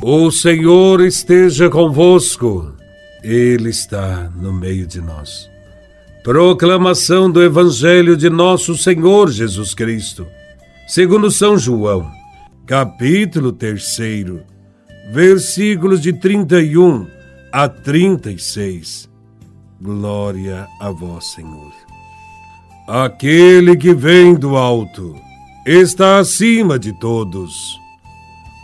O Senhor esteja convosco, Ele está no meio de nós. Proclamação do Evangelho de Nosso Senhor Jesus Cristo, segundo São João, capítulo 3, versículos de 31 a 36. Glória a Vós, Senhor. Aquele que vem do alto está acima de todos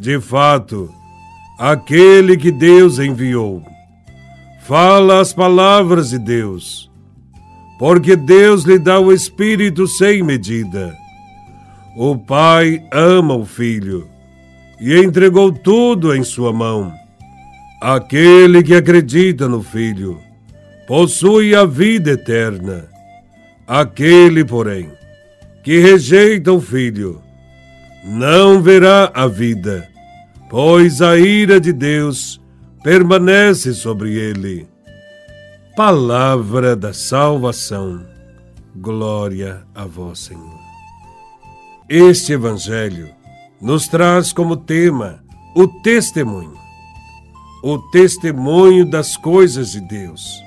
de fato, aquele que Deus enviou fala as palavras de Deus, porque Deus lhe dá o Espírito sem medida. O Pai ama o Filho e entregou tudo em sua mão. Aquele que acredita no Filho possui a vida eterna. Aquele, porém, que rejeita o Filho, não verá a vida, pois a ira de Deus permanece sobre ele. Palavra da salvação. Glória a vós, Senhor. Este Evangelho nos traz como tema o testemunho. O testemunho das coisas de Deus,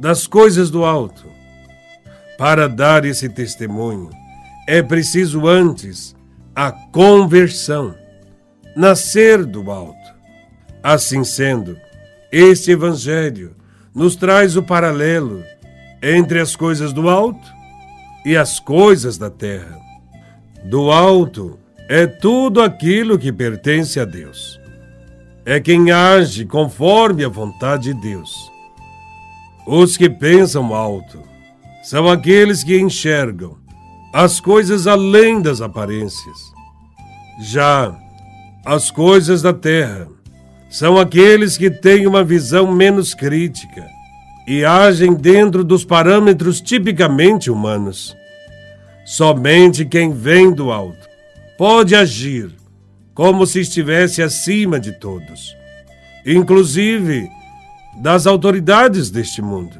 das coisas do alto. Para dar esse testemunho, é preciso antes a conversão nascer do alto. Assim sendo, este Evangelho nos traz o paralelo entre as coisas do alto e as coisas da terra. Do alto é tudo aquilo que pertence a Deus. É quem age conforme a vontade de Deus. Os que pensam alto são aqueles que enxergam as coisas além das aparências. Já as coisas da terra. São aqueles que têm uma visão menos crítica e agem dentro dos parâmetros tipicamente humanos. Somente quem vem do alto pode agir como se estivesse acima de todos, inclusive das autoridades deste mundo.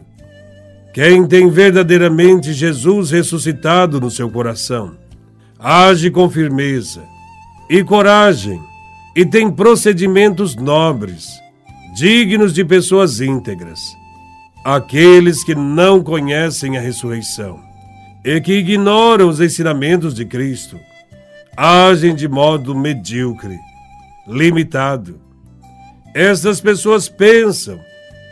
Quem tem verdadeiramente Jesus ressuscitado no seu coração, age com firmeza e coragem e tem procedimentos nobres, dignos de pessoas íntegras. Aqueles que não conhecem a ressurreição e que ignoram os ensinamentos de Cristo agem de modo medíocre, limitado. Essas pessoas pensam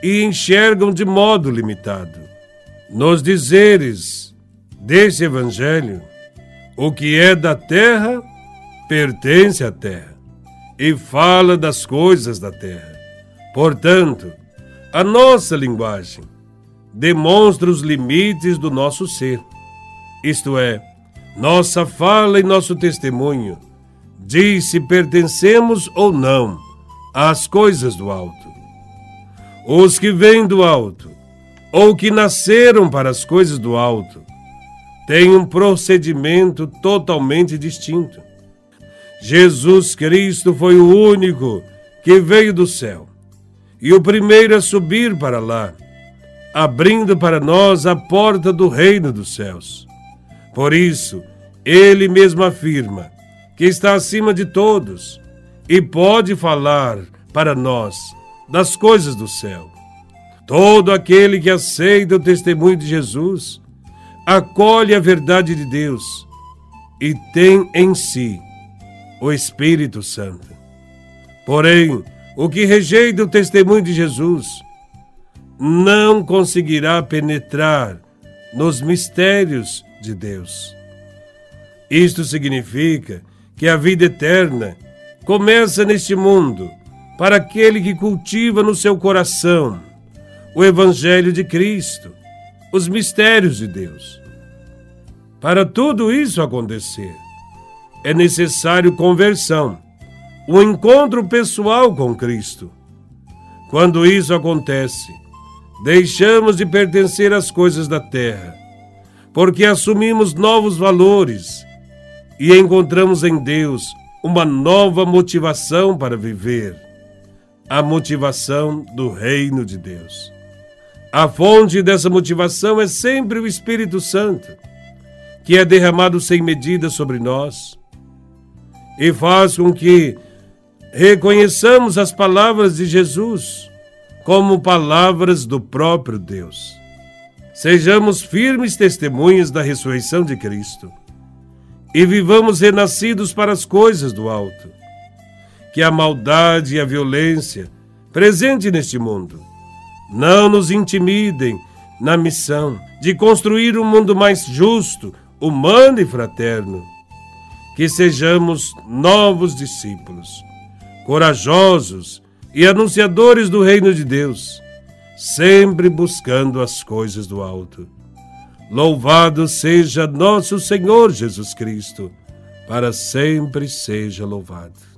e enxergam de modo limitado. Nos dizeres desse Evangelho, o que é da terra pertence à terra e fala das coisas da terra. Portanto, a nossa linguagem demonstra os limites do nosso ser, isto é, nossa fala e nosso testemunho diz se pertencemos ou não às coisas do alto. Os que vêm do alto, ou que nasceram para as coisas do alto, têm um procedimento totalmente distinto. Jesus Cristo foi o único que veio do céu e o primeiro a subir para lá, abrindo para nós a porta do reino dos céus. Por isso, ele mesmo afirma que está acima de todos e pode falar para nós das coisas do céu. Todo aquele que aceita o testemunho de Jesus acolhe a verdade de Deus e tem em si o Espírito Santo. Porém, o que rejeita o testemunho de Jesus não conseguirá penetrar nos mistérios de Deus. Isto significa que a vida eterna começa neste mundo para aquele que cultiva no seu coração o Evangelho de Cristo, os mistérios de Deus. Para tudo isso acontecer, é necessário conversão, o encontro pessoal com Cristo. Quando isso acontece, deixamos de pertencer às coisas da terra, porque assumimos novos valores e encontramos em Deus uma nova motivação para viver a motivação do reino de Deus. A fonte dessa motivação é sempre o Espírito Santo, que é derramado sem medida sobre nós e faz com que reconheçamos as palavras de Jesus como palavras do próprio Deus. Sejamos firmes testemunhas da ressurreição de Cristo e vivamos renascidos para as coisas do alto. Que a maldade e a violência presente neste mundo não nos intimidem na missão de construir um mundo mais justo, humano e fraterno. Que sejamos novos discípulos corajosos e anunciadores do reino de Deus, sempre buscando as coisas do alto. Louvado seja nosso Senhor Jesus Cristo, para sempre seja louvado.